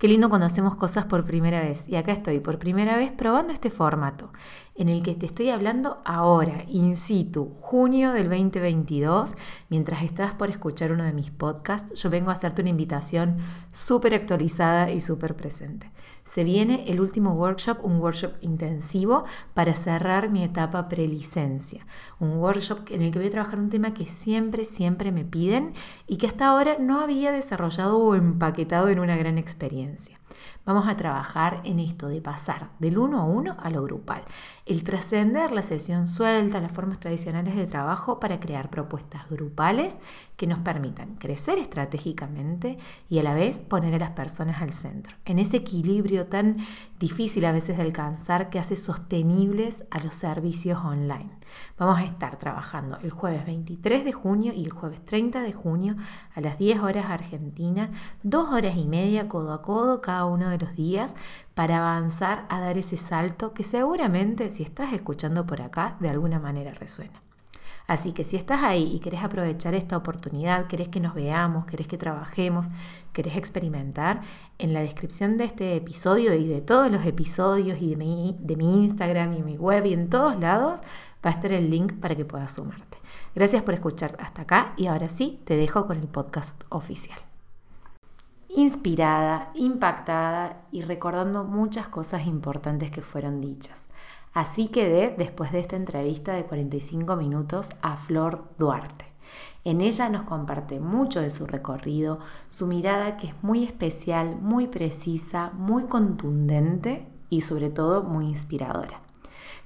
Qué lindo cuando hacemos cosas por primera vez. Y acá estoy por primera vez probando este formato en el que te estoy hablando ahora, in situ, junio del 2022. Mientras estás por escuchar uno de mis podcasts, yo vengo a hacerte una invitación súper actualizada y súper presente. Se viene el último workshop, un workshop intensivo para cerrar mi etapa prelicencia. Un workshop en el que voy a trabajar un tema que siempre, siempre me piden y que hasta ahora no había desarrollado o empaquetado en una gran experiencia. Vamos a trabajar en esto de pasar del uno a uno a lo grupal, el trascender la sesión suelta, las formas tradicionales de trabajo para crear propuestas grupales que nos permitan crecer estratégicamente y a la vez poner a las personas al centro, en ese equilibrio tan difícil a veces de alcanzar que hace sostenibles a los servicios online. Vamos a estar trabajando el jueves 23 de junio y el jueves 30 de junio a las 10 horas argentinas, dos horas y media codo a codo cada uno de los días para avanzar a dar ese salto que seguramente si estás escuchando por acá de alguna manera resuena. Así que si estás ahí y querés aprovechar esta oportunidad, querés que nos veamos, querés que trabajemos, querés experimentar, en la descripción de este episodio y de todos los episodios y de mi, de mi Instagram y mi web y en todos lados va a estar el link para que puedas sumarte. Gracias por escuchar hasta acá y ahora sí te dejo con el podcast oficial. Inspirada, impactada y recordando muchas cosas importantes que fueron dichas. Así quedé después de esta entrevista de 45 minutos a Flor Duarte. En ella nos comparte mucho de su recorrido, su mirada que es muy especial, muy precisa, muy contundente y sobre todo muy inspiradora.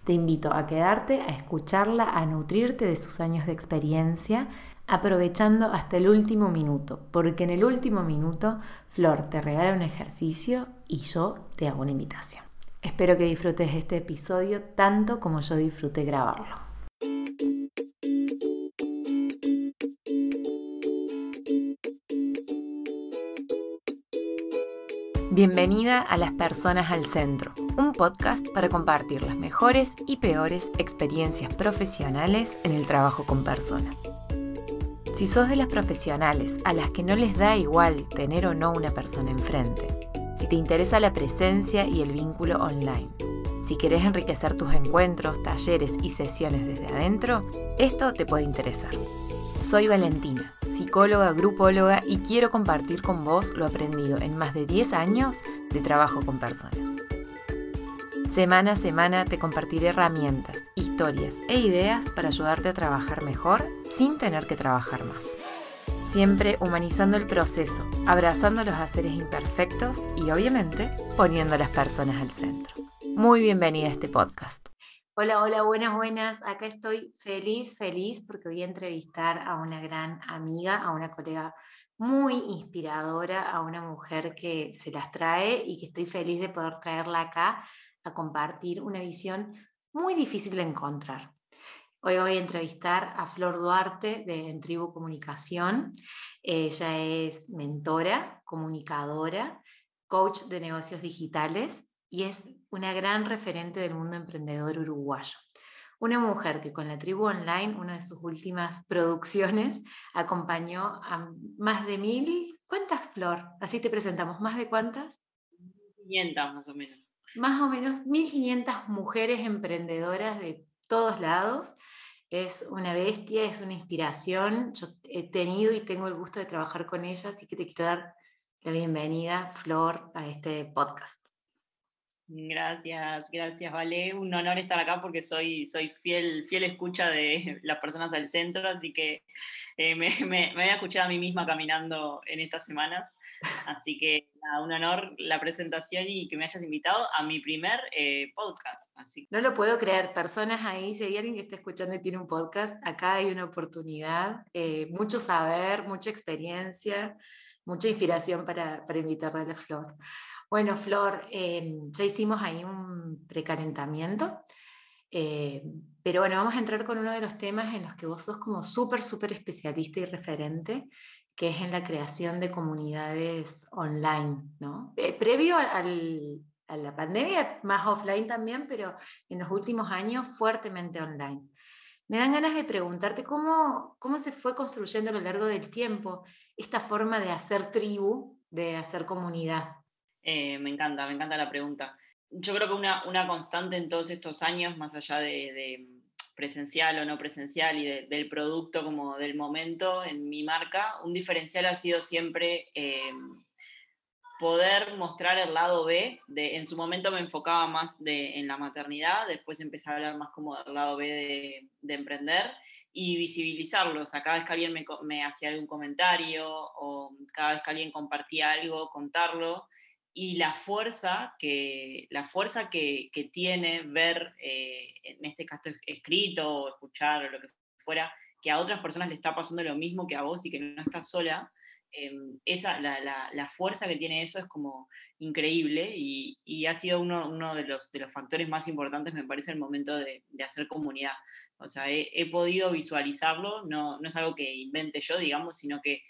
Te invito a quedarte, a escucharla, a nutrirte de sus años de experiencia, aprovechando hasta el último minuto, porque en el último minuto Flor te regala un ejercicio y yo te hago una invitación. Espero que disfrutes este episodio tanto como yo disfruté grabarlo. Bienvenida a Las Personas al Centro, un podcast para compartir las mejores y peores experiencias profesionales en el trabajo con personas. Si sos de las profesionales a las que no les da igual tener o no una persona enfrente, si te interesa la presencia y el vínculo online, si querés enriquecer tus encuentros, talleres y sesiones desde adentro, esto te puede interesar. Soy Valentina, psicóloga, grupóloga y quiero compartir con vos lo aprendido en más de 10 años de trabajo con personas. Semana a semana te compartiré herramientas, historias e ideas para ayudarte a trabajar mejor sin tener que trabajar más. Siempre humanizando el proceso, abrazando los haceres imperfectos y obviamente poniendo a las personas al centro. Muy bienvenida a este podcast. Hola, hola, buenas, buenas. Acá estoy feliz, feliz porque voy a entrevistar a una gran amiga, a una colega muy inspiradora, a una mujer que se las trae y que estoy feliz de poder traerla acá a compartir una visión muy difícil de encontrar. Hoy voy a entrevistar a Flor Duarte de En Tribu Comunicación. Ella es mentora, comunicadora, coach de negocios digitales y es una gran referente del mundo emprendedor uruguayo. Una mujer que con la tribu online, una de sus últimas producciones, acompañó a más de mil. ¿Cuántas, Flor? Así te presentamos. ¿Más de cuántas? 500 más o menos. Más o menos 1500 mujeres emprendedoras de todos lados. Es una bestia, es una inspiración. Yo he tenido y tengo el gusto de trabajar con ella, así que te quiero dar la bienvenida, Flor, a este podcast. Gracias, gracias, Vale. Un honor estar acá porque soy, soy fiel, fiel escucha de las personas del centro, así que eh, me, me, voy a escuchar a mí misma caminando en estas semanas. Así que un honor la presentación y que me hayas invitado a mi primer eh, podcast. Así. No lo puedo creer, personas ahí, si hay alguien que está escuchando y tiene un podcast, acá hay una oportunidad, eh, mucho saber, mucha experiencia, mucha inspiración para, para invitarle a la flor. Bueno, Flor, em, ya hicimos ahí un precalentamiento, eh, pero bueno, vamos a entrar con uno de los temas en los que vos sos como súper, súper especialista y referente, que es en la creación de comunidades online, ¿no? Eh, previo a la pandemia, más offline también, pero en los últimos años fuertemente online. Me dan ganas de preguntarte cómo, cómo se fue construyendo a lo largo del tiempo esta forma de hacer tribu, de hacer comunidad. Eh, me encanta, me encanta la pregunta. Yo creo que una, una constante en todos estos años, más allá de, presencial o no presencial y del producto como del momento en mi marca, un diferencial ha sido siempre eh, poder mostrar el lado B. De, en su momento me enfocaba más de, en la maternidad, después empecé a hablar más como del lado B de, de emprender y visibilizarlo. O sea, cada vez que alguien me, me, hacía algún comentario o cada vez que alguien compartía algo, contarlo. Y la fuerza que, la fuerza que, que tiene ver, eh, en este caso escrito o escuchar o lo que fuera, que a otras personas le está pasando lo mismo que a vos y que no estás sola, Em, esa, la, la, fuerza que tiene eso es como increíble y, y ha sido uno, uno de, los, de, los, factores más importantes, me parece, el momento de, de hacer comunidad. O sea, he, he, podido visualizarlo, no, no es algo que invente yo, digamos, sino que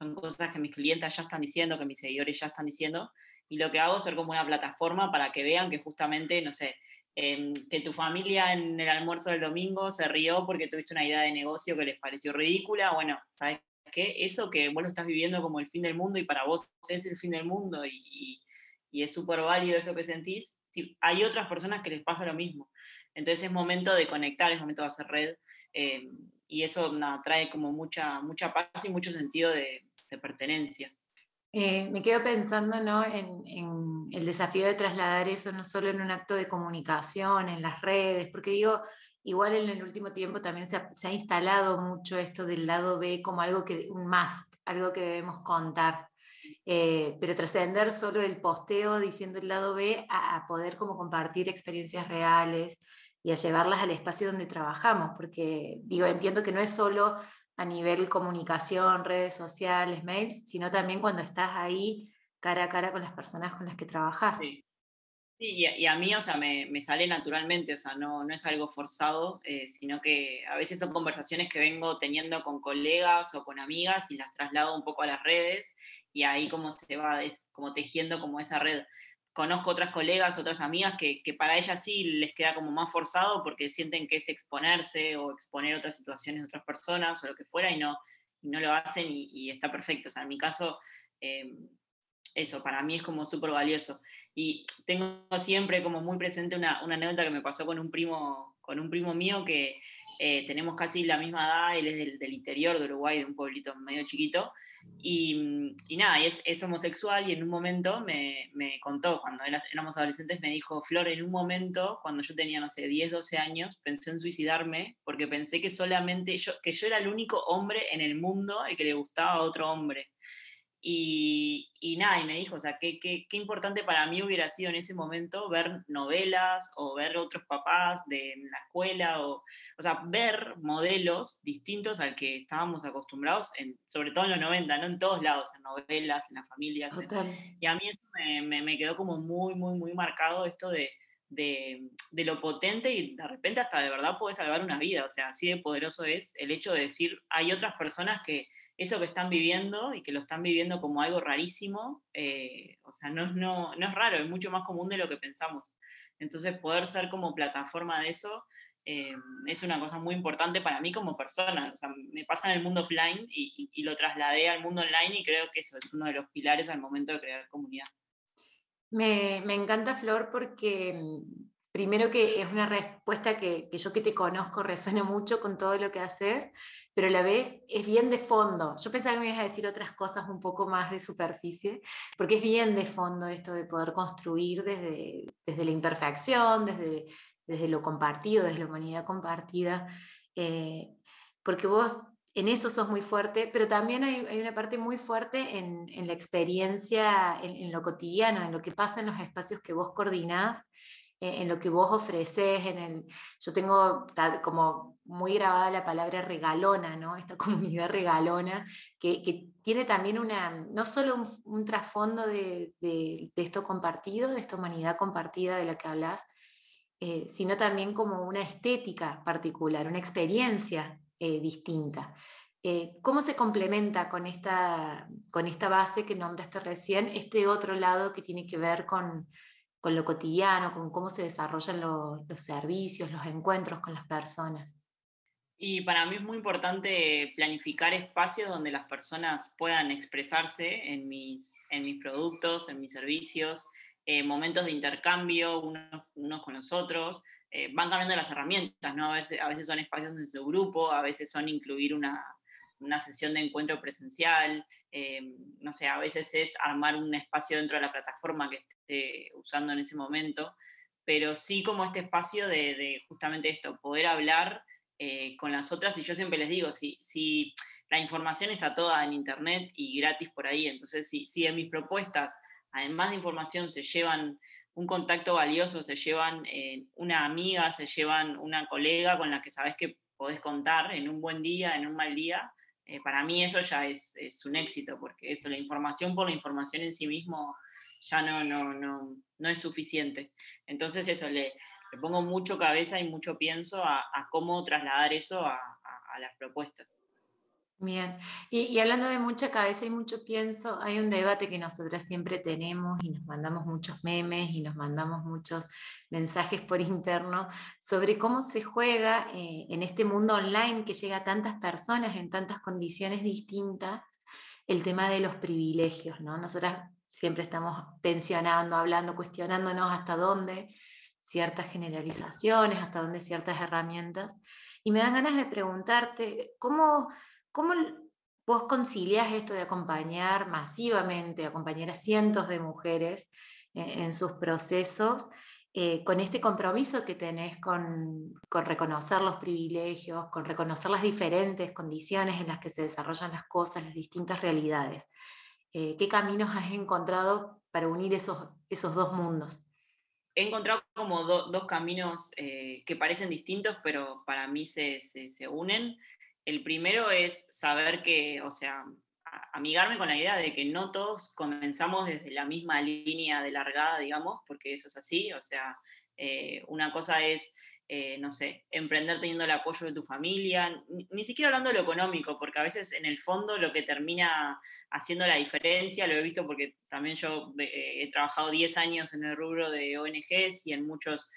son cosas que mis clientes ya están diciendo, que mis seguidores ya están diciendo, y lo que hago es ser como una plataforma para que vean que justamente, no sé, eh, que tu familia en el almuerzo del domingo se rió porque tuviste una idea de negocio que les pareció ridícula, bueno, sabes que eso que vos lo estás viviendo como el fin del mundo y para vos es el fin del mundo y, y, es súper válido eso que sentís, hay otras personas que les pasa lo mismo. Entonces es momento de conectar, es momento de hacer red eh, y eso trae como mucha, mucha paz y mucho sentido de, pertenencia. Eh, me quedo pensando ¿no? en, en, el desafío de trasladar eso no solo en un acto de comunicación, en las redes, porque digo, Igual en el último tiempo también se ha, instalado mucho esto del lado B como algo que, un must, algo que debemos contar. Eh, pero trascender solo el posteo diciendo el lado B a, poder como compartir experiencias reales y a llevarlas al espacio donde trabajamos, porque digo, entiendo que no es solo a nivel comunicación, redes sociales, mails, sino también cuando estás ahí cara a cara con las personas con las que trabajas. Sí. Sí, y a, mí, o sea, me, me, sale naturalmente, o sea, no, no es algo forzado, eh, sino que a veces son conversaciones que vengo teniendo con colegas o con amigas y las traslado un poco a las redes y ahí como se va, es como tejiendo como esa red. Conozco otras colegas, otras amigas que, para ellas sí les queda como más forzado porque sienten que es exponerse o exponer otras situaciones de otras personas o lo que fuera y no, no lo hacen y, está perfecto. O sea, en mi caso... Eh, eso para mí es como súper valioso. Y tengo siempre como muy presente una, una, anécdota que me pasó con un primo, con un primo mío que eh, tenemos casi la misma edad, él es del, del, interior de Uruguay, de un pueblito medio chiquito, y, y nada, es, es, homosexual y en un momento me, me, contó, cuando éramos adolescentes, me dijo, Flor, en un momento, cuando yo tenía, no sé, 10, 12 años, pensé en suicidarme porque pensé que solamente yo, que yo era el único hombre en el mundo el que le gustaba a otro hombre. Y, y, nada, y me dijo, o sea, qué, qué, qué, importante para mí hubiera sido en ese momento ver novelas o ver otros papás de la escuela, o, o sea, ver modelos distintos al que estábamos acostumbrados, en, sobre todo en los 90, no en todos lados, en novelas, en las familias. y a mí eso me, me, me, quedó como muy, muy, muy marcado esto de, de, de, lo potente y de repente hasta de verdad puede salvar una vida, o sea, así de poderoso es el hecho de decir, hay otras personas que eso que están viviendo y que lo están viviendo como algo rarísimo, eh, o sea, no, no, no, es raro, es mucho más común de lo que pensamos. Entonces, poder ser como plataforma de eso eh, es una cosa muy importante para mí como persona. O sea, me pasa en el mundo offline y, y, y, lo trasladé al mundo online y creo que eso es uno de los pilares al momento de crear comunidad. Me, me encanta, Flor, porque primero que es una respuesta que, que, yo que te conozco resuena mucho con todo lo que haces, pero a la vez es bien de fondo. Yo pensaba que me ibas a decir otras cosas un poco más de superficie, porque es bien de fondo esto de poder construir desde, desde la imperfección, desde, desde lo compartido, desde la humanidad compartida, eh, porque vos en eso sos muy fuerte, pero también hay, una parte muy fuerte en, en la experiencia, en, en, lo cotidiano, en lo que pasa en los espacios que vos coordinás en lo que vos ofreces, en el, yo tengo como muy grabada la palabra regalona, ¿no? esta comunidad regalona, que, que tiene también una, no solo un, un trasfondo de, de, de, esto compartido, de esta humanidad compartida de la que hablas, eh, sino también como una estética particular, una experiencia eh, distinta. Eh, ¿Cómo se complementa con esta, con esta base que nombraste recién, este otro lado que tiene que ver con con lo cotidiano, con cómo se desarrollan lo, los servicios, los encuentros con las personas. Y para mí es muy importante planificar espacios donde las personas puedan expresarse en mis, en mis productos, en mis servicios, eh, momentos de intercambio unos, unos con los otros. Eh, van cambiando las herramientas, ¿no? A veces, a veces son espacios en su grupo, a veces son incluir una, una sesión de encuentro presencial, eh, no sé, a veces es armar un espacio dentro de la plataforma que esté usando en ese momento, pero sí como este espacio de, de justamente esto, poder hablar eh, con las otras, y yo siempre les digo, si, si la información está toda en internet y gratis por ahí, entonces si, si en mis propuestas, además de información, se llevan un contacto valioso, se llevan eh, una amiga, se llevan una colega con la que sabes que podés contar en un buen día, en un mal día, eh, para mí eso ya es, es, un éxito, porque eso, la información por la información en sí mismo ya no, no, no, no es suficiente. Entonces eso, le, le pongo mucho cabeza y mucho pienso a, cómo trasladar eso a, a las propuestas. Bien, y, y, hablando de mucha cabeza y mucho pienso, hay un debate que nosotras siempre tenemos y nos mandamos muchos memes y nos mandamos muchos mensajes por interno sobre cómo se juega eh, en este mundo online que llega a tantas personas en tantas condiciones distintas el tema de los privilegios, ¿no? Nosotras siempre estamos tensionando, hablando, cuestionándonos hasta dónde ciertas generalizaciones, hasta dónde ciertas herramientas. Y me dan ganas de preguntarte, ¿cómo, cómo vos concilias esto de acompañar masivamente, acompañar a cientos de mujeres en, en sus procesos? Eh, con este compromiso que tenés con, con, reconocer los privilegios, con reconocer las diferentes condiciones en las que se desarrollan las cosas, las distintas realidades. Eh, ¿Qué caminos has encontrado para unir esos, esos dos mundos? he encontrado como do, dos caminos eh, que parecen distintos, pero para mí se, se, unen. El primero es saber que, o sea, amigarme con la idea de que no todos comenzamos desde la misma línea de largada, digamos, porque eso es así, o sea, eh, una cosa es eh, no sé, emprender teniendo el apoyo de tu familia, ni, siquiera hablando de lo económico, porque a veces en el fondo lo que termina haciendo la diferencia, lo he visto porque también yo eh, he trabajado 10 años en el rubro de ONGs y en muchos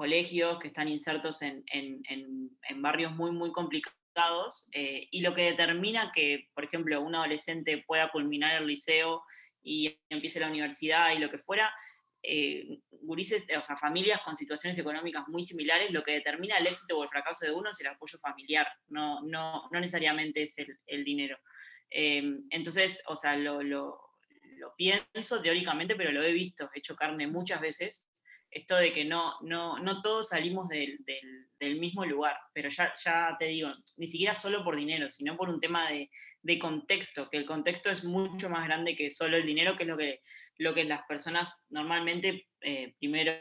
colegios que están insertos en, en, en, barrios muy, muy complicados, eh, y lo que determina que, por ejemplo, un adolescente pueda culminar el liceo y empiece la universidad y lo que fuera, eh, gurises, familias con situaciones económicas muy similares, lo que determina el éxito o el fracaso de uno es el apoyo familiar, no, no, no necesariamente es el, el dinero. Eh, entonces, o sea, lo, lo, lo, pienso teóricamente, pero lo he visto, he hecho carne muchas veces, esto de que no, no, no todos salimos del, del, mismo lugar, pero ya, ya te digo, ni siquiera solo por dinero, sino por un tema de, de contexto, que el contexto es mucho más grande que solo el dinero, que es lo que lo que las personas normalmente eh, primero,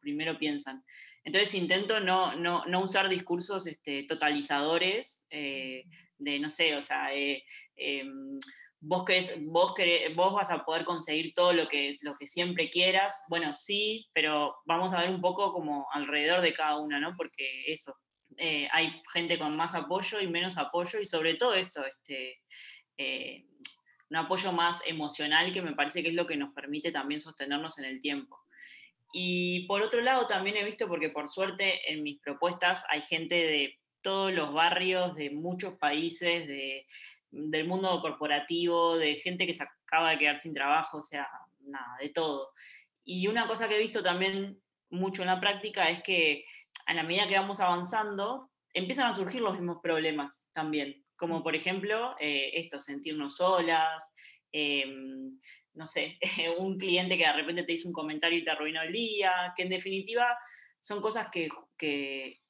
primero piensan. Entonces intento no, no, no usar discursos este, totalizadores eh, de, no sé, o sea, eh, em, vos, querés, vos, querés, vos vas a poder conseguir todo lo que, lo que siempre quieras. Bueno, sí, pero vamos a ver un poco como alrededor de cada una, ¿no? Porque eso, eh, hay gente con más apoyo y menos apoyo y sobre todo esto, este, eh, un apoyo más emocional que me parece que es lo que nos permite también sostenernos en el tiempo. Y por otro lado también he visto, porque por suerte en mis propuestas hay gente de todos los barrios, de muchos países, de, del mundo corporativo, de gente que se acaba de quedar sin trabajo, o sea, nada, de todo. Y una cosa que he visto también mucho en la práctica es que a la medida que vamos avanzando, empiezan a surgir los mismos problemas también como por ejemplo eh, esto, sentirnos solas, eh, no sé, un cliente que de repente te hizo un comentario y te arruinó el día, que en definitiva son cosas que, que,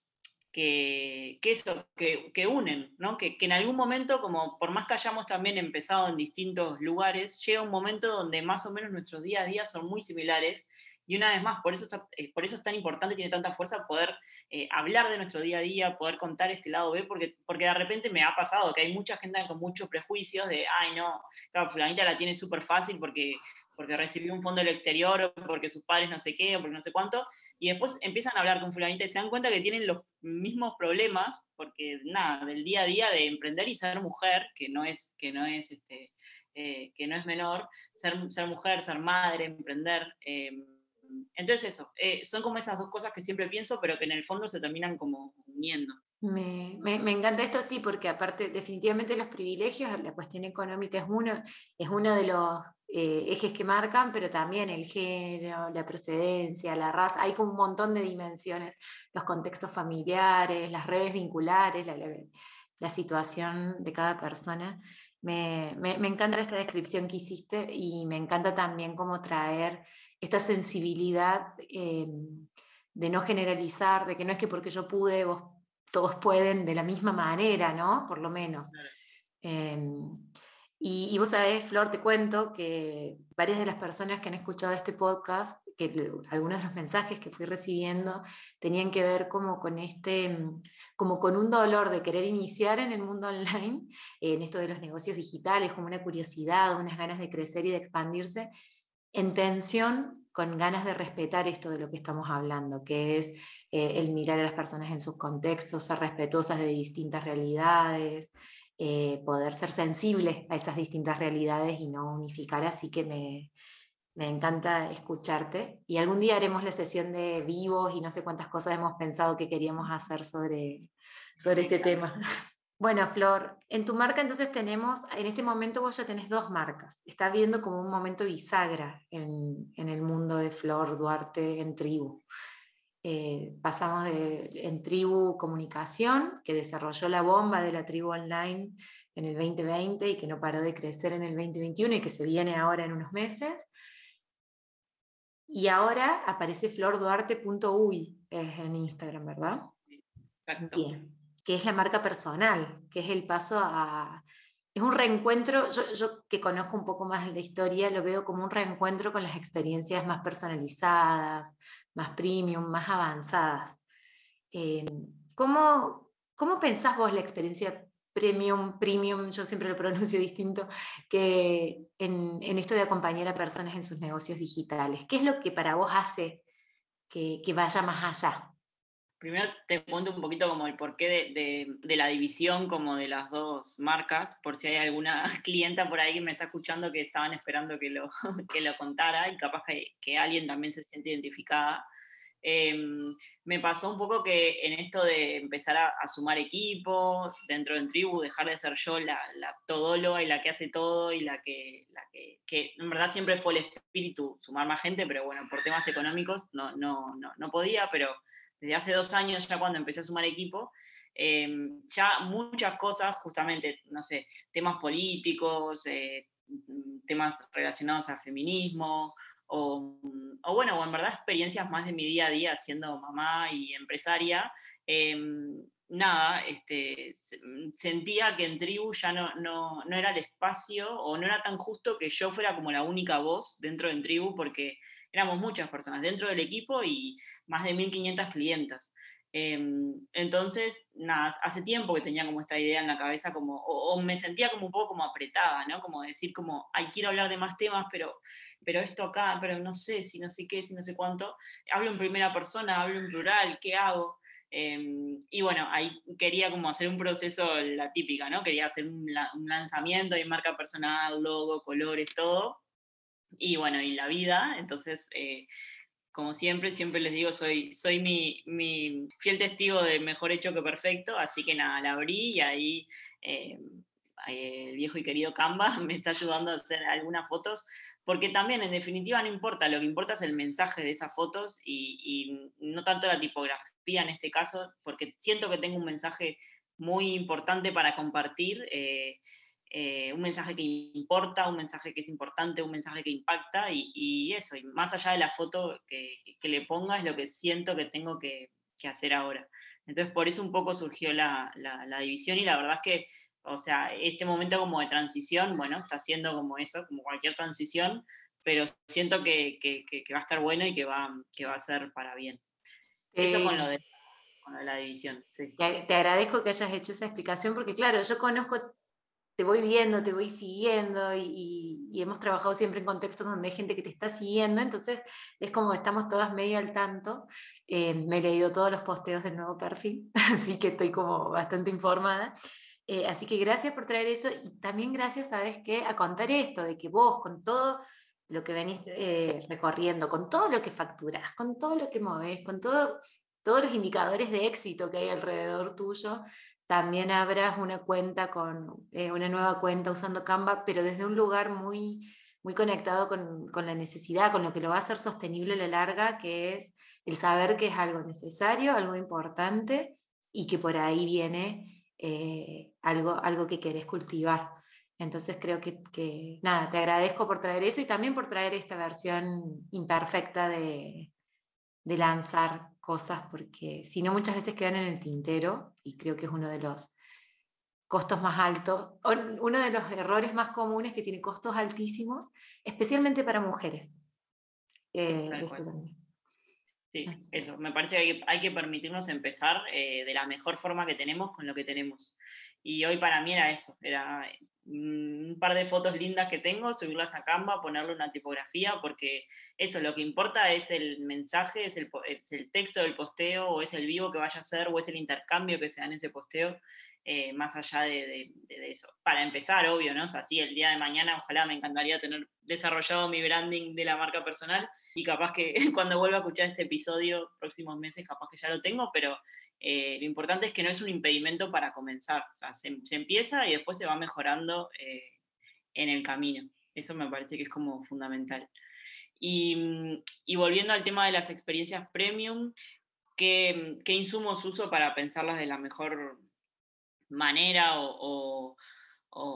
que, eso, que, que, unen, ¿no? que, en algún momento, como por más que hayamos también empezado en distintos lugares, llega un momento donde más o menos nuestros días a día son muy similares y una vez más, por eso, eh, por eso es tan importante, tiene tanta fuerza poder eh, hablar de nuestro día a día, poder contar este lado B, porque, porque de repente me ha pasado que hay mucha gente con muchos prejuicios de, ay, no, claro, fulanita la tiene súper fácil porque, porque recibió un fondo del exterior, o porque sus padres no sé qué, o porque no sé cuánto, y después empiezan a hablar con fulanita y se dan cuenta que tienen los mismos problemas, porque nada, del día a día de emprender y ser mujer, que no es, que no es, este, eh, que no es menor, ser, mujer, ser madre, emprender. Eh, entonces eso, eh, son como esas dos cosas que siempre pienso, pero que en el fondo se terminan como uniendo. Me, me, encanta esto, sí, porque aparte, definitivamente los privilegios, la cuestión económica es uno, es uno de los eh, ejes que marcan, pero también el género, la procedencia, la raza, hay como un montón de dimensiones, los contextos familiares, las redes vinculares, la, la, situación de cada persona. Me, me, me, encanta esta descripción que hiciste y me encanta también cómo traer esta sensibilidad eh, de no generalizar, de que no es que porque yo pude, vos todos pueden de la misma manera, ¿no? Por lo menos. Em, y, vos sabés, Flor, te cuento que varias de las personas que han escuchado este podcast, que algunos de los mensajes que fui recibiendo tenían que ver como con este, como con un dolor de querer iniciar en el mundo online, en esto de los negocios digitales, como una curiosidad, unas ganas de crecer y de expandirse, en tensión con ganas de respetar esto de lo que estamos hablando, que es eh, el mirar a las personas en sus contextos, ser respetuosas de distintas realidades, eh, poder ser sensible a esas distintas realidades y no unificar. Así que me, me encanta escucharte. Y algún día haremos la sesión de vivos y no sé cuántas cosas hemos pensado que queríamos hacer sobre, sobre este tema. Bueno, Flor, en tu marca entonces tenemos, en este momento vos ya tenés dos marcas. Está viendo como un momento bisagra en, el mundo de Flor Duarte en Tribu. Eh, pasamos de, en Tribu Comunicación, que desarrolló la bomba de la tribu online en el 2020 y que no paró de crecer en el 2021 y que se viene ahora en unos meses. Y ahora aparece florduarte.uy en Instagram, ¿verdad? Exacto. Bien que es la marca personal, que es el paso a... Es un reencuentro, yo, que conozco un poco más de la historia, lo veo como un reencuentro con las experiencias más personalizadas, más premium, más avanzadas. Eh, ¿cómo, ¿Cómo pensás vos la experiencia premium, premium, yo siempre lo pronuncio distinto, que en, esto de acompañar a personas en sus negocios digitales? ¿Qué es lo que para vos hace que vaya más allá? Primero te cuento un poquito como el porqué de, la división como de las dos marcas, por si hay alguna clienta por ahí que me está escuchando que estaban esperando que lo, que lo contara y capaz que, alguien también se siente identificada. Em, me pasó un poco que en esto de empezar a, sumar equipo dentro de Tribu, dejar de ser yo la, la, todóloga y la que hace todo y la, que, la que, que, en verdad siempre fue el espíritu, sumar más gente, pero bueno, por temas económicos no, no, no, no podía, pero desde hace dos años ya cuando empecé a sumar equipo, em, ya muchas cosas, justamente, no sé, temas políticos, eh, temas relacionados al feminismo, o, bueno, o en verdad experiencias más de mi día a día siendo mamá y empresaria, em, nada, este, sentía que en tribu ya no, no, no, era el espacio o no era tan justo que yo fuera como la única voz dentro de tribu porque éramos muchas personas dentro del equipo y más de 1.500 clientas. Em, entonces, nada, hace tiempo que tenía como esta idea en la cabeza, como, o, me sentía como un poco como apretada, ¿no? Como decir, como, ay, quiero hablar de más temas, pero, pero esto acá, pero no sé, si no sé qué, si no sé cuánto. Hablo en primera persona, hablo en plural, ¿qué hago? Em, y bueno, ahí quería como hacer un proceso, la típica, ¿no? Quería hacer un, un lanzamiento de marca personal, logo, colores, todo. Y bueno, y la vida, entonces... Eh, como siempre, siempre les digo, soy, soy mi, mi, fiel testigo de mejor hecho que perfecto, así que nada, la abrí y ahí eh, el viejo y querido Canva me está ayudando a hacer algunas fotos, porque también en definitiva no importa, lo que importa es el mensaje de esas fotos y, no tanto la tipografía en este caso, porque siento que tengo un mensaje muy importante para compartir. Eh, eh, un mensaje que importa, un mensaje que es importante, un mensaje que impacta y, eso, y más allá de la foto que, le ponga es lo que siento que tengo que, hacer ahora. Entonces por eso un poco surgió la, división y la verdad es que, o sea, este momento como de transición, bueno, está siendo como eso, como cualquier transición, pero siento que, va a estar bueno y que va, que va a ser para bien. Eso con lo de la división. Te, te, agradezco que hayas hecho esa explicación porque, claro, yo conozco te voy viendo, te voy siguiendo y, hemos trabajado siempre en contextos donde hay gente que te está siguiendo, entonces es como estamos todas medio al tanto. Eh, me he leído todos los posteos del nuevo perfil, así que estoy como bastante informada. Eh, así que gracias por traer eso y también gracias, ¿sabes qué? A contar esto, de que vos con todo lo que venís eh, recorriendo, con todo lo que facturás, con todo lo que movés, con todo todos los indicadores de éxito que hay alrededor tuyo, también abras una cuenta con eh, una nueva cuenta usando Canva, pero desde un lugar muy, muy conectado con, la necesidad, con lo que lo va a hacer sostenible a la larga, que es el saber que es algo necesario, algo importante y que por ahí viene algo, algo que querés cultivar. Entonces creo que, que, nada, te agradezco por traer eso y también por traer esta versión imperfecta de, de lanzar cosas, porque si no muchas veces quedan en el tintero y creo que es uno de los costos más altos, uno de los errores más comunes que tiene costos altísimos, especialmente para mujeres. Eh, sí, eso, me parece que hay que, permitirnos empezar eh, de la mejor forma que tenemos con lo que tenemos. Y hoy para mí era eso, era Mm, un par de fotos lindas que tengo, subirlas a Canva, ponerle una tipografía, porque eso, lo que importa es el mensaje, es el, es el texto del posteo, o es el vivo que vaya a ser, o es el intercambio que se da en ese posteo. Eh, más allá de, eso. Para empezar, obvio, ¿no? O sea, sí, el día de mañana ojalá me encantaría tener desarrollado mi branding de la marca personal y capaz que cuando vuelva a escuchar este episodio, próximos meses, capaz que ya lo tengo, pero eh, lo importante es que no es un impedimento para comenzar. O sea, se, empieza y después se va mejorando eh, en el camino. Eso me parece que es como fundamental. Y, y volviendo al tema de las experiencias premium, ¿qué, ¿qué insumos uso para pensarlas de la mejor manera o,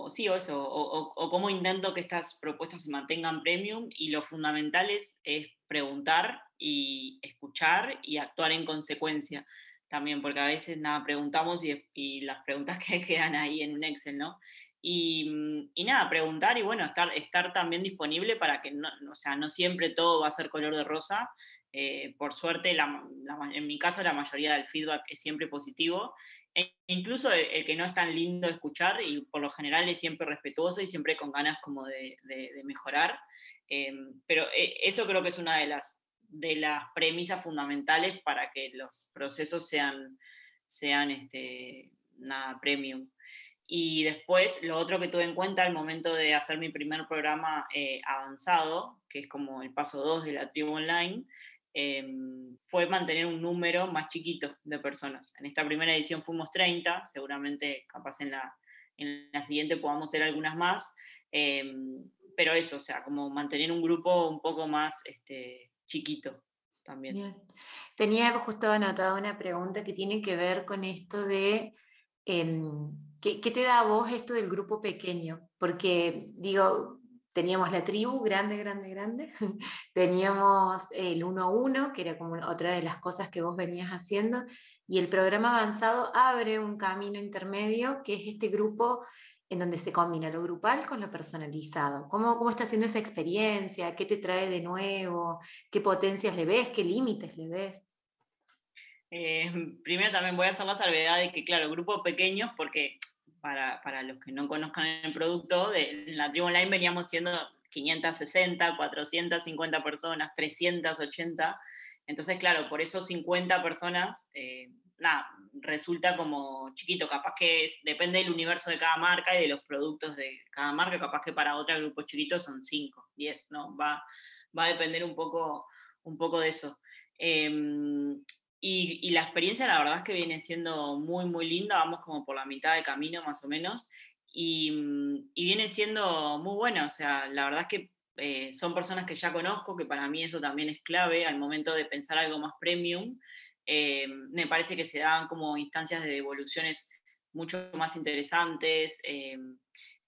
sí, o eso, o, cómo intento que estas propuestas se mantengan premium y lo fundamental es, preguntar y escuchar y actuar en consecuencia también, porque a veces nada, preguntamos y, las preguntas que quedan ahí en un Excel, ¿no? Y, nada, preguntar y bueno, estar, estar también disponible para que no, o sea, no siempre todo va a ser color de rosa. Eh, por suerte, en mi caso, la mayoría del feedback es siempre positivo e incluso el, que no es tan lindo escuchar y por lo general es siempre respetuoso y siempre con ganas como de, mejorar. Em, pero eh, eso creo que es una de las, de las premisas fundamentales para que los procesos sean, sean este, nada, premium. Y después, lo otro que tuve en cuenta al momento de hacer mi primer programa eh, avanzado, que es como el paso 2 de la tribu online, Em, fue mantener un número más chiquito de personas. En esta primera edición fuimos 30, seguramente capaz en la, en la siguiente podamos ser algunas más, em, pero eso, o sea, como mantener un grupo un poco más este, chiquito también. Tenía justo anotado una pregunta que tiene que ver con esto de... Em, ¿Qué, ¿Qué, te da a vos esto del grupo pequeño? Porque digo, teníamos la tribu grande, grande, grande, teníamos el 1-1, que era como otra de las cosas que vos venías haciendo, y el programa avanzado abre un camino intermedio, que es este grupo en donde se combina lo grupal con lo personalizado. ¿Cómo, cómo está haciendo esa experiencia? ¿Qué te trae de nuevo? ¿Qué potencias le ves? ¿Qué límites le ves? Eh, primero también voy a hacer la salvedad de que, claro, grupos pequeños, porque para, para, los que no conozcan el producto, de, en la tribu online veníamos siendo 560, 450 personas, 380. Entonces, claro, por esos 50 personas, eh, nada, resulta como chiquito. Capaz que depende del universo de cada marca y de los productos de cada marca. Capaz que para otro grupo chiquito son 5, 10, ¿no? Va, va a depender un poco, un poco de eso. Em, y, la experiencia la verdad es que viene siendo muy, muy linda, vamos como por la mitad de camino más o menos, y, mm, viene siendo muy buena, o sea, la verdad es que eh, son personas que ya conozco, que para mí eso también es clave al momento de pensar algo más premium, eh, me parece que se dan como instancias de devoluciones mucho más interesantes, eh,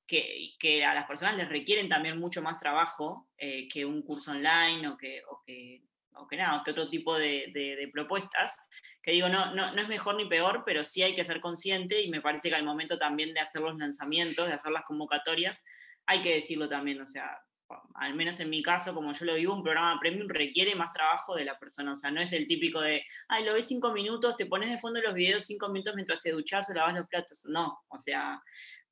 que, que, a las personas les requieren también mucho más trabajo que un curso online o que, o que o que nada, que otro tipo de, propuestas, que digo, no, no, no, es mejor ni peor, pero sí hay que ser consciente y me parece que al momento también de hacer los lanzamientos, de hacer las convocatorias, hay que decirlo también, o sea, al menos en mi caso, como yo lo vivo, un programa premium requiere más trabajo de la persona, o sea, no es el típico de, ay, lo ves cinco minutos, te pones de fondo los videos cinco minutos mientras te duchas o lavas los platos, no, o sea,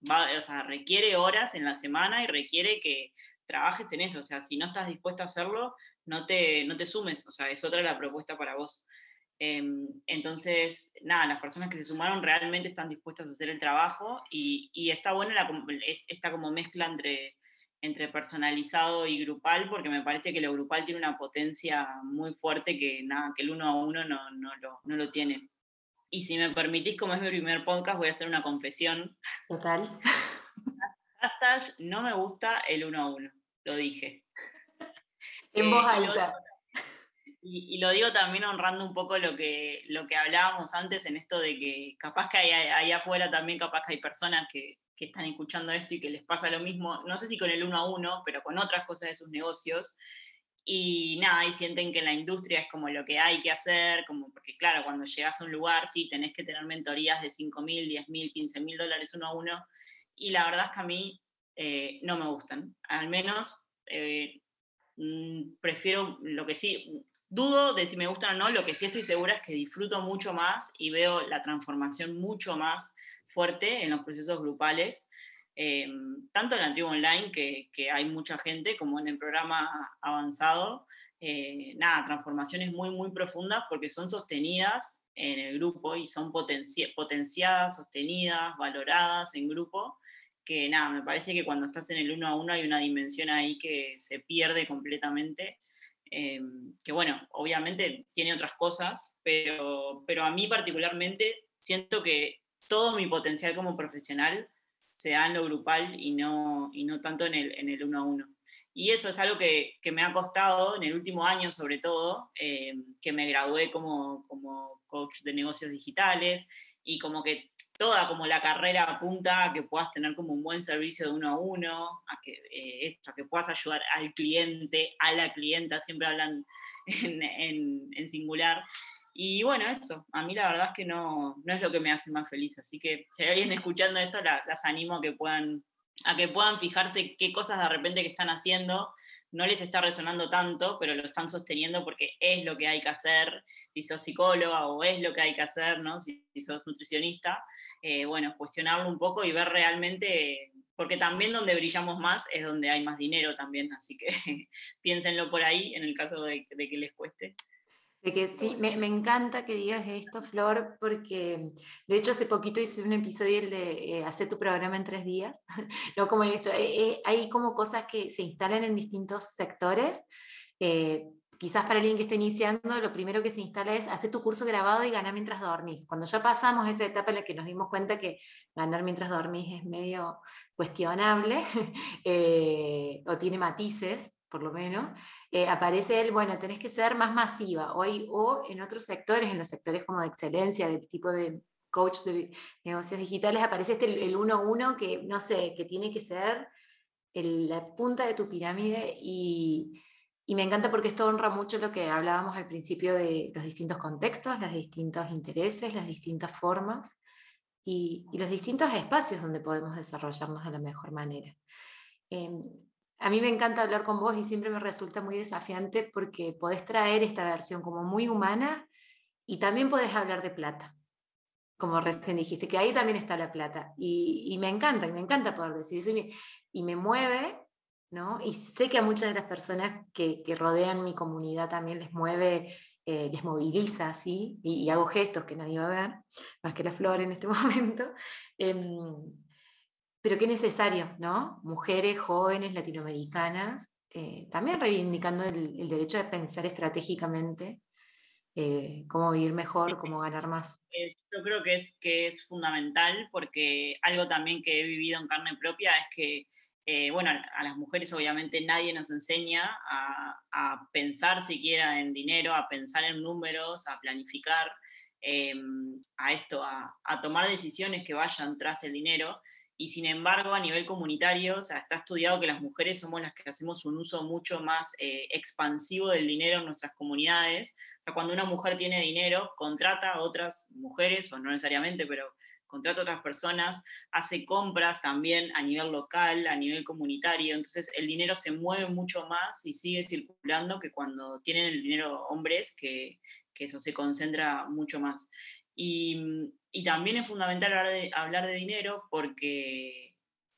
va, o sea, requiere horas en la semana y requiere que trabajes en eso, o sea, si no estás dispuesto a hacerlo, no te, no te sumes, o sea, es otra la propuesta para vos. Em, entonces, nada, las personas que se sumaron realmente están dispuestas a hacer el trabajo y, y está buena la, esta como mezcla entre, entre personalizado y grupal, porque me parece que lo grupal tiene una potencia muy fuerte que, nada, que el uno a uno no, no, lo, no lo tiene. Y si me permitís, como es mi primer podcast, voy a hacer una confesión. Total. No me gusta el uno a uno, lo dije. En voz eh, alta. Y, lo digo también honrando un poco lo que, lo que hablábamos antes en esto de que capaz que hay, ahí afuera también, capaz que hay personas que, que, están escuchando esto y que les pasa lo mismo, no sé si con el uno a uno, pero con otras cosas de sus negocios. Y nada, y sienten que la industria es como lo que hay que hacer, como porque claro, cuando llegas a un lugar, sí, tenés que tener mentorías de 5 mil, 10 mil, 15 mil dólares uno a uno. Y la verdad es que a mí eh, no me gustan. Al menos eh, mm, prefiero lo que sí, dudo de si me gustan o no, lo que sí estoy segura es que disfruto mucho más y veo la transformación mucho más fuerte en los procesos grupales, eh, tanto en la tribu online, que, hay mucha gente, como en el programa avanzado. Eh, nada, transformaciones muy, muy profundas porque son sostenidas en el grupo y son potenciadas, sostenidas, valoradas en grupo que nada, me parece que cuando estás en el uno a uno hay una dimensión ahí que se pierde completamente Em, que bueno, obviamente tiene otras cosas, pero, pero a mí particularmente siento que todo mi potencial como profesional se da en lo grupal y no, y no tanto en el, en el uno a uno. Y eso es algo que, que me ha costado en el último año, sobre todo, em, que me gradué como, como coach de negocios digitales y como que toda como la carrera apunta a que puedas tener como un buen servicio de uno a uno, a que, eh, esto, a que puedas ayudar al cliente, a la clienta, siempre hablan en, singular. Y bueno, eso, a mí la verdad es que no, no, es lo que me hace más feliz, así que si hay alguien escuchando esto, las animo a que puedan a que puedan fijarse qué cosas de repente que están haciendo no les está resonando tanto, pero lo están sosteniendo porque es lo que hay que hacer, si sos psicóloga o es lo que hay que hacer, ¿no? si, sos nutricionista, eh, bueno, cuestionarlo un poco y ver realmente, porque también donde brillamos más es donde hay más dinero también, así que piénsenlo por ahí en el caso de que les cueste. De que sí, me, me, encanta que digas esto, Flor, porque de hecho hace poquito hice un episodio de eh, Hacer tu programa en tres días, no como en esto, eh, eh, hay como cosas que se instalan en distintos sectores. quizás para alguien que esté iniciando, lo primero que se instala es hacer tu curso grabado y ganar mientras dormís. Cuando ya pasamos esa etapa en la que nos dimos cuenta que ganar mientras dormís es medio cuestionable o tiene matices, por lo menos, eh, aparece el, bueno, tenés que ser más masiva, hoy, o en otros sectores, en los sectores como de excelencia, del tipo de coach de negocios digitales, aparece este, el uno a uno que, no sé, que tiene que ser la punta de tu pirámide y, y, me encanta porque esto honra mucho lo que hablábamos al principio de los distintos contextos, los distintos intereses, las distintas formas y, y los distintos espacios donde podemos desarrollarnos de la mejor manera. Em, a mí me encanta hablar con vos y siempre me resulta muy desafiante porque podés traer esta versión como muy humana y también podés hablar de plata, como recién dijiste, que ahí también está la plata. Y, me encanta, y me encanta poder decir eso y me, mueve, ¿no? Y sé que a muchas de las personas que, rodean mi comunidad también les mueve, eh, les moviliza, ¿sí? Y, hago gestos que nadie va a ver, más que la flor en este momento. Em, pero qué necesario, ¿no? Mujeres jóvenes latinoamericanas, eh, también reivindicando el, derecho de pensar estratégicamente eh, cómo vivir mejor, cómo ganar más. Yo creo que es, que es fundamental porque algo también que he vivido en carne propia es que, eh, bueno, a las mujeres obviamente nadie nos enseña a, pensar siquiera en dinero, a pensar en números, a planificar, a esto, a tomar decisiones que vayan tras el dinero y sin embargo a nivel comunitario, o sea, está estudiado que las mujeres somos las que hacemos un uso mucho más eh, expansivo del dinero en nuestras comunidades. O sea, cuando una mujer tiene dinero, contrata a otras mujeres, o no necesariamente, pero contrata a otras personas, hace compras también a nivel local, a nivel comunitario, entonces el dinero se mueve mucho más y sigue circulando que cuando tienen el dinero hombres, que, que eso se concentra mucho más. Y, y también es fundamental hablar de, hablar de dinero porque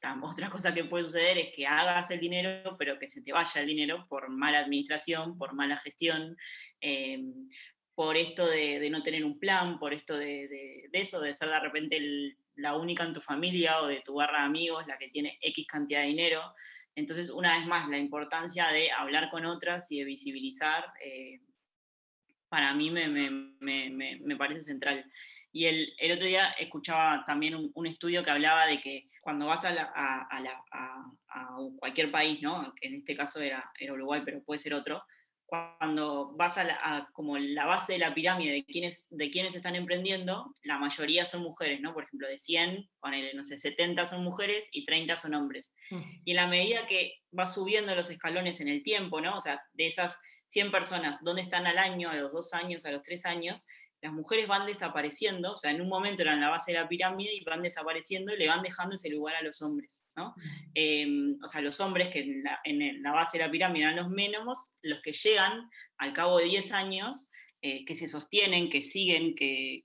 otra cosa que puede suceder es que hagas el dinero, pero que se te vaya el dinero por mala administración, por mala gestión, eh, por esto de, no tener un plan, por esto de, eso, de ser de repente la única en tu familia o de tu barra de amigos la que tiene X cantidad de dinero. Entonces, una vez más, la importancia de hablar con otras y de visibilizar, eh, para mí me, me, parece central. Y el, el, otro día escuchaba también un, estudio que hablaba de que cuando vas a, a, a, a, cualquier país, ¿no? en este caso era, era Uruguay, pero puede ser otro, cuando vas a, la, como la base de la pirámide de quienes, de quienes están emprendiendo, la mayoría son mujeres, ¿no? Por ejemplo, de 100, no sé, 70 son mujeres y 30 son hombres. Mm. Y en la medida que vas subiendo los escalones en el tiempo, ¿no? O sea, de esas 100 personas, ¿dónde están al año, a los dos años, a los tres años? las mujeres van desapareciendo, o sea, en un momento eran la base de la pirámide y van desapareciendo y le van dejando ese lugar a los hombres, ¿no? Em, o sea, los hombres que en la, base de la pirámide eran los menos, los que llegan al cabo de 10 años, eh, que se sostienen, que siguen, que,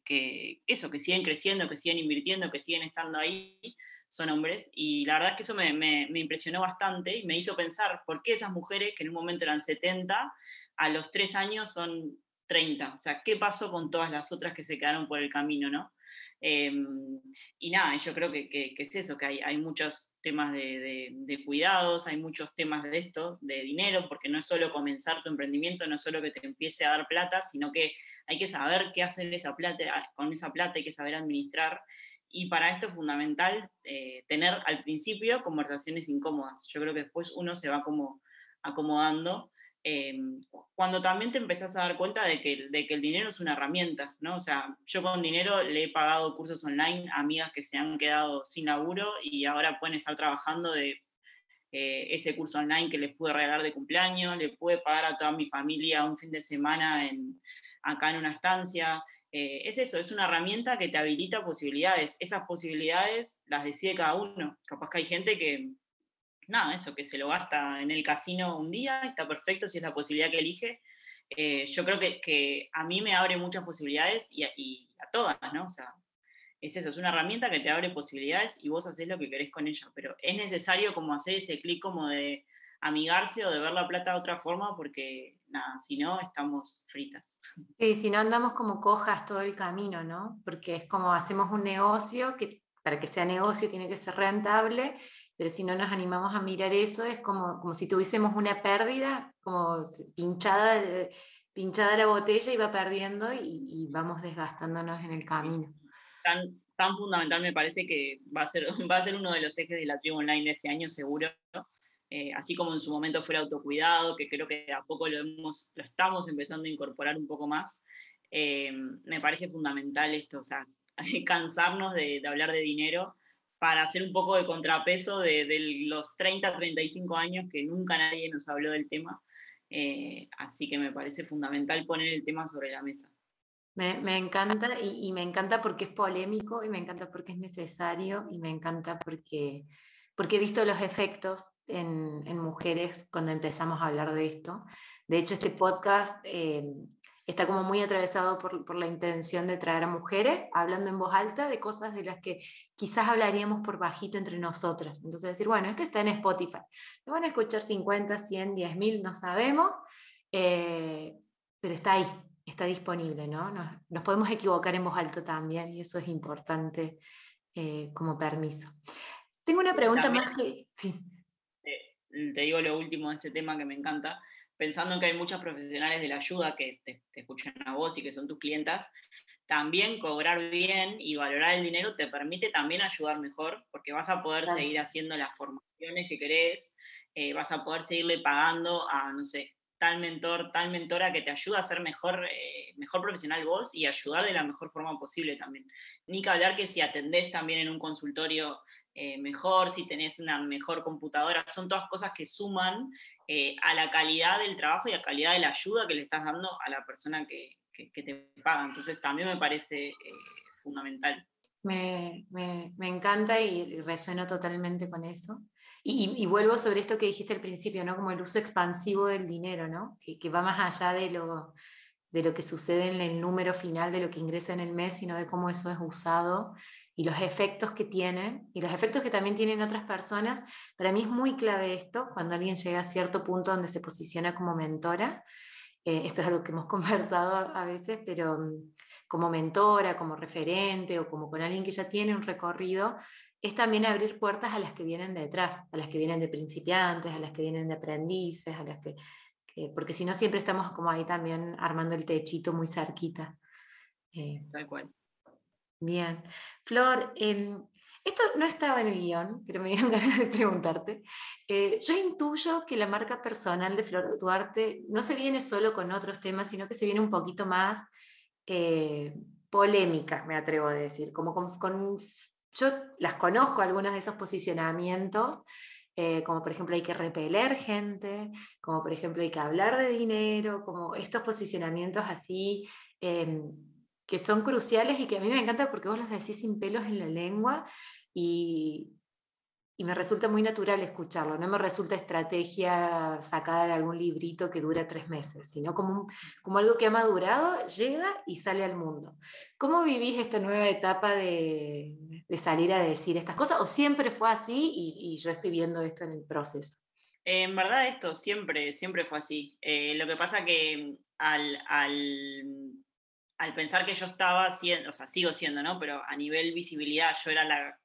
eso, que siguen creciendo, que siguen invirtiendo, que siguen estando ahí, son hombres. Y la verdad es que eso me, me impresionó bastante y me hizo pensar por qué esas mujeres, que en un momento eran 70, a los 3 años son 30. O sea, ¿qué pasó con todas las otras que se quedaron por el camino, no? Em, y nada, yo creo que, es eso, que hay, muchos temas de, cuidados, hay muchos temas de esto, de dinero, porque no es solo comenzar tu emprendimiento, no es solo que te empiece a dar plata, sino que hay que saber qué hacer esa plata, con esa plata, hay que saber administrar. Y para esto es fundamental eh, tener al principio conversaciones incómodas. Yo creo que después uno se va como acomodando Em, cuando también te empezás a dar cuenta de que, de que el dinero es una herramienta, ¿no? O sea, yo con dinero le he pagado cursos online a amigas que se han quedado sin laburo y ahora pueden estar trabajando de eh, ese curso online que les pude regalar de cumpleaños, le pude pagar a toda mi familia un fin de semana en, acá en una estancia. Eh, es eso, es una herramienta que te habilita posibilidades. Esas posibilidades las decide cada uno. Capaz que hay gente que nada, eso, que se lo gasta en el casino un día, está perfecto si es la posibilidad que elige. Eh, yo creo que, a mí me abre muchas posibilidades y a, todas, ¿no? O sea, es eso, es una herramienta que te abre posibilidades y vos haces lo que querés con ella, pero es necesario como hacer ese clic como de amigarse o de ver la plata de otra forma porque, nada, si no, estamos fritas. Sí, si no andamos como cojas todo el camino, ¿no? Porque es como hacemos un negocio que para que sea negocio tiene que ser rentable pero si no nos animamos a mirar eso, es como, como si tuviésemos una pérdida, como pinchada, pinchada la botella y va perdiendo y, vamos desgastándonos en el camino. Tan, tan fundamental me parece que va a, ser, va a ser uno de los ejes de la tribu online de este año, seguro. Eh, así como en su momento fue el autocuidado, que creo que a poco lo, hemos, lo estamos empezando a incorporar un poco más, eh, me parece fundamental esto, o sea, cansarnos de, de hablar de dinero para hacer un poco de contrapeso de, los 30, 35 años que nunca nadie nos habló del tema. Eh, así que me parece fundamental poner el tema sobre la mesa. Me, encanta y, me encanta porque es polémico y me encanta porque es necesario y me encanta porque, porque he visto los efectos en, mujeres cuando empezamos a hablar de esto. De hecho, este podcast eh, está como muy atravesado por, por, la intención de traer a mujeres hablando en voz alta de cosas de las que quizás hablaríamos por bajito entre nosotras. Entonces decir, bueno, esto está en Spotify. Lo van a escuchar 50, 100, 10 mil, no sabemos, eh, pero está ahí, está disponible, ¿no? Nos, podemos equivocar en voz alta también y eso es importante eh, como permiso. Tengo una pregunta más que... Sí. Te digo lo último de este tema que me encanta pensando en que hay muchas profesionales de la ayuda que te, escuchan a vos y que son tus clientas, también cobrar bien y valorar el dinero te permite también ayudar mejor, porque vas a poder seguir haciendo las formaciones que querés, eh, vas a poder seguirle pagando a, no sé, tal mentor, tal mentora que te ayuda a ser mejor, eh, mejor profesional vos y ayudar de la mejor forma posible también. Ni que hablar que si atendés también en un consultorio eh, mejor, si tenés una mejor computadora, son todas cosas que suman eh, a la calidad del trabajo y a la calidad de la ayuda que le estás dando a la persona que, te paga. Entonces también me parece fundamental. Me, encanta y resueno totalmente con eso. Y, vuelvo sobre esto que dijiste al principio, ¿no? Como el uso expansivo del dinero, ¿no? Que, va más allá de lo, de lo que sucede en el número final de lo que ingresa en el mes, sino de cómo eso es usado y los efectos que tiene y los efectos que también tienen otras personas. Para mí es muy clave esto, cuando alguien llega a cierto punto donde se posiciona como mentora. Eh, esto es algo que hemos conversado a, veces, pero mm, como mentora, como referente o como con alguien que ya tiene un recorrido, es también abrir puertas a las que vienen detrás, a las que vienen de principiantes, a las que vienen de aprendices, a las que, porque si no siempre estamos como ahí también armando el techito muy cerquita. Eh, Tal cual. Bien. Flor, em, esto no estaba en el guion, pero me dieron ganas de preguntarte. Eh, yo intuyo que la marca personal de Flor Duarte no se viene solo con otros temas, sino que se viene un poquito más eh, polémica, me atrevo a decir. Como con, yo las conozco, algunos de esos posicionamientos, eh, como por ejemplo hay que repeler gente, como por ejemplo hay que hablar de dinero, como estos posicionamientos así em, que son cruciales y que a mí me encanta porque vos los decís sin pelos en la lengua y, me resulta muy natural escucharlo, no me resulta estrategia sacada de algún librito que dura tres meses, sino como, como algo que ha madurado, llega y sale al mundo. ¿Cómo vivís esta nueva etapa de, salir a decir estas cosas? ¿O siempre fue así y, yo estoy viendo esto en el proceso? En verdad esto siempre, siempre fue así. Eh, lo que pasa que al, al al pensar que yo estaba siendo, o sea, sigo siendo, ¿no? Pero a nivel visibilidad yo era la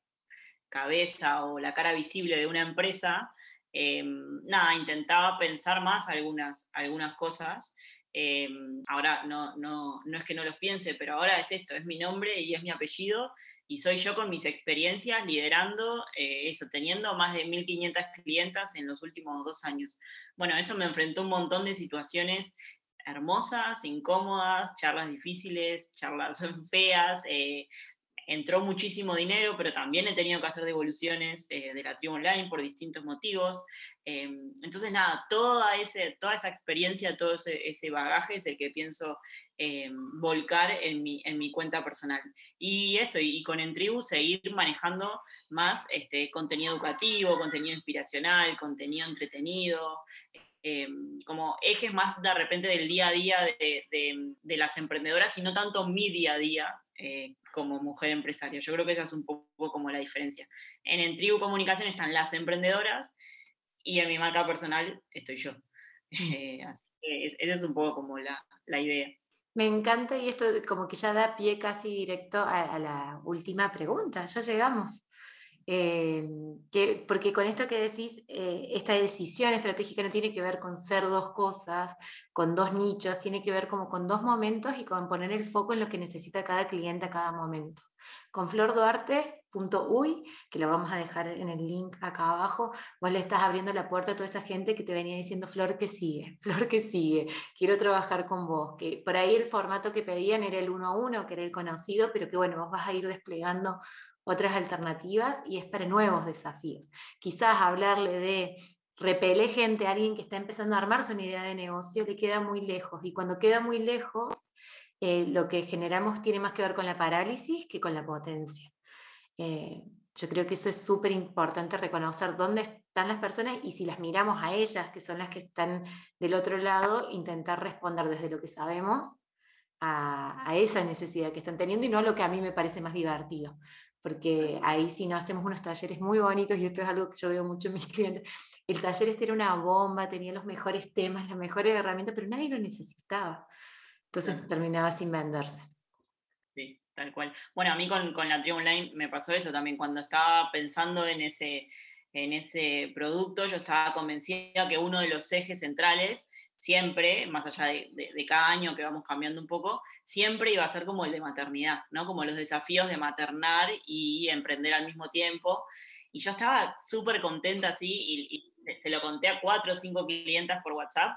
cabeza o la cara visible de una empresa, em, nada, intentaba pensar más algunas, algunas cosas. Em, ahora no, no, no es que no los piense, pero ahora es esto, es mi nombre y es mi apellido y soy yo con mis experiencias liderando eh, eso, teniendo más de 1.500 clientas en los últimos dos años. Bueno, eso me enfrentó un montón de situaciones hermosas, incómodas, charlas difíciles, charlas feas. Eh, entró muchísimo dinero, pero también he tenido que hacer devoluciones eh, de la tribu online por distintos motivos. Eh, entonces, nada, toda, ese, toda esa experiencia, todo ese, bagaje es el que pienso volcar en mi, en mi cuenta personal. Y esto, y, con Entribu seguir manejando más este, contenido educativo, contenido inspiracional, contenido entretenido, eh, como ejes más de repente del día a día de, las emprendedoras y no tanto mi día a día eh, como mujer empresaria. Yo creo que esa es un poco como la diferencia. En Entribu Comunicación están las emprendedoras y en mi marca personal estoy yo. Mm. Eh, así que esa es un poco como la, idea. Me encanta y esto como que ya da pie casi directo a la última pregunta. Ya llegamos. Eh, que, porque con esto que decís, eh, esta decisión estratégica no tiene que ver con ser dos cosas, con dos nichos, tiene que ver como con dos momentos y con poner el foco en lo que necesita cada cliente a cada momento. Con florduarte.uy, que lo vamos a dejar en el link acá abajo, vos le estás abriendo la puerta a toda esa gente que te venía diciendo, Flor, que sigue, Flor, que sigue, quiero trabajar con vos, que por ahí el formato que pedían era el uno a uno, que era el conocido, pero que bueno, vos vas a ir desplegando otras alternativas y es para nuevos desafíos. Quizás hablarle de repele gente a alguien que está empezando a armarse una idea de negocio le queda muy lejos y cuando queda muy lejos eh, lo que generamos tiene más que ver con la parálisis que con la potencia. Eh, yo creo que eso es súper importante reconocer dónde están las personas y si las miramos a ellas, que son las que están del otro lado, intentar responder desde lo que sabemos a, a, esa necesidad que están teniendo y no lo que a mí me parece más divertido porque ahí sí no hacemos unos talleres muy bonitos y esto es algo que yo veo mucho en mis clientes. El taller este era una bomba, tenía los mejores temas, las mejores herramientas, pero nadie lo necesitaba. Entonces terminaba sin venderse. Sí, tal cual. Bueno, a mí con, con la Tri Online me pasó eso también. Cuando estaba pensando en ese, en ese producto, yo estaba convencida que uno de los ejes centrales siempre, más allá de, cada año que vamos cambiando un poco, siempre iba a ser como el de maternidad, ¿no? Como los desafíos de maternar y emprender al mismo tiempo. Y yo estaba súper contenta así y, se, lo conté a cuatro o cinco clientas por WhatsApp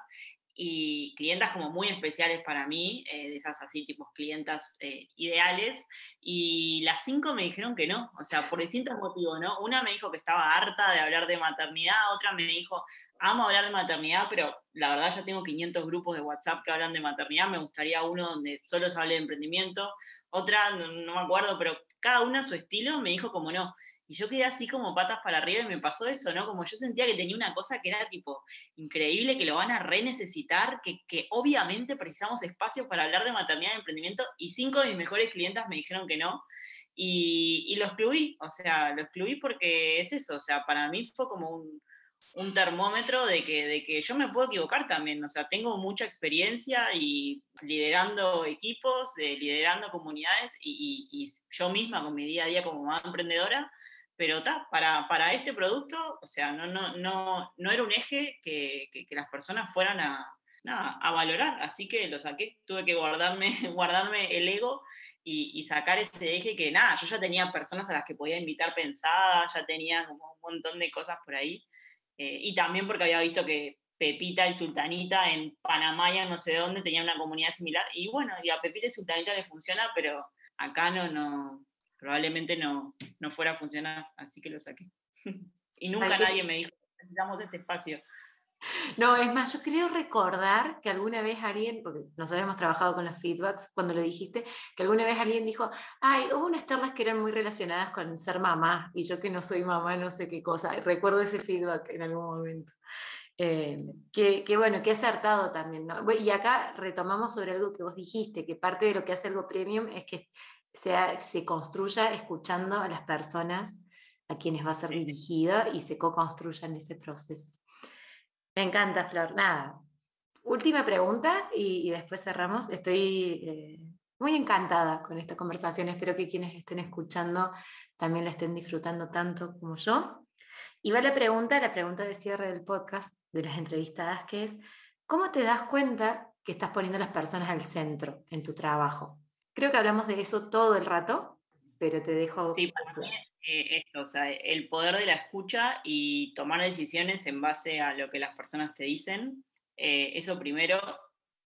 y clientas como muy especiales para mí, eh, de esas así tipos clientas eh, ideales, y las cinco me dijeron que no, o sea, por distintos motivos, ¿no? Una me dijo que estaba harta de hablar de maternidad, otra me dijo, amo hablar de maternidad, pero la verdad ya tengo 500 grupos de WhatsApp que hablan de maternidad, me gustaría uno donde solo se hable de emprendimiento, otra, no, no me acuerdo, pero cada una a su estilo me dijo como no. Y yo quedé así como patas para arriba y me pasó eso, ¿no? Como yo sentía que tenía una cosa que era tipo increíble, que lo van a re necesitar, que, que obviamente precisamos espacio para hablar de maternidad y emprendimiento y cinco de mis mejores clientas me dijeron que no. Y, y lo excluí, o sea, lo excluí porque es eso, o sea, para mí fue como un, un termómetro de que, de que yo me puedo equivocar también, o sea, tengo mucha experiencia y liderando equipos, liderando comunidades y, y, yo misma con mi día a día como emprendedora, pero ta, para, para este producto, o sea, no, no, no, no era un eje que, que, las personas fueran a, a valorar, así que lo saqué, tuve que guardarme, guardarme el ego y, sacar ese eje que nada, yo ya tenía personas a las que podía invitar pensadas, ya tenía como un montón de cosas por ahí, eh, y también porque había visto que Pepita y Sultanita en Panamá y no sé dónde tenían una comunidad similar, y bueno, y a Pepita y Sultanita les funciona, pero acá no, no, probablemente no, no fuera a funcionar, así que lo saqué. y nunca nadie me dijo, necesitamos este espacio. No, es más, yo creo recordar que alguna vez alguien, porque nosotros hemos trabajado con los feedbacks, cuando lo dijiste, que alguna vez alguien dijo, ay, hubo unas charlas que eran muy relacionadas con ser mamá, y yo que no soy mamá, no sé qué cosa. Recuerdo ese feedback en algún momento. Eh, que, bueno, que acertado también. ¿no? Y acá retomamos sobre algo que vos dijiste, que parte de lo que hace algo premium es que sea, se construya escuchando a las personas a quienes va a ser dirigido y se co-construya en ese proceso. Me encanta, Flor. Nada. Última pregunta y, después cerramos. Estoy eh, muy encantada con esta conversación. Espero que quienes estén escuchando también la estén disfrutando tanto como yo. Y va la pregunta, la pregunta de cierre del podcast de las entrevistadas, que es, ¿cómo te das cuenta que estás poniendo a las personas al centro en tu trabajo? Creo que hablamos de eso todo el rato, pero te dejo... Sí, para eh, el poder de la escucha y tomar decisiones en base a lo que las personas te dicen, eh, eso primero,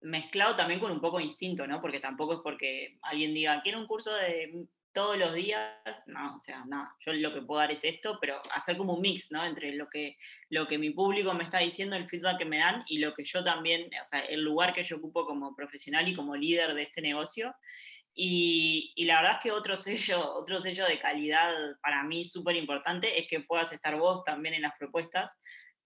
mezclado también con un poco de instinto, ¿no? Porque tampoco es porque alguien diga, quiero un curso de todos los días, no, o sea, nada, yo lo que puedo dar es esto, pero hacer como un mix, ¿no? Entre lo que, lo que mi público me está diciendo, el feedback que me dan y lo que yo también, o sea, el lugar que yo ocupo como profesional y como líder de este negocio. Y, la verdad es que otro sello, otro sello de calidad para mí súper importante es que puedas estar vos también en las propuestas.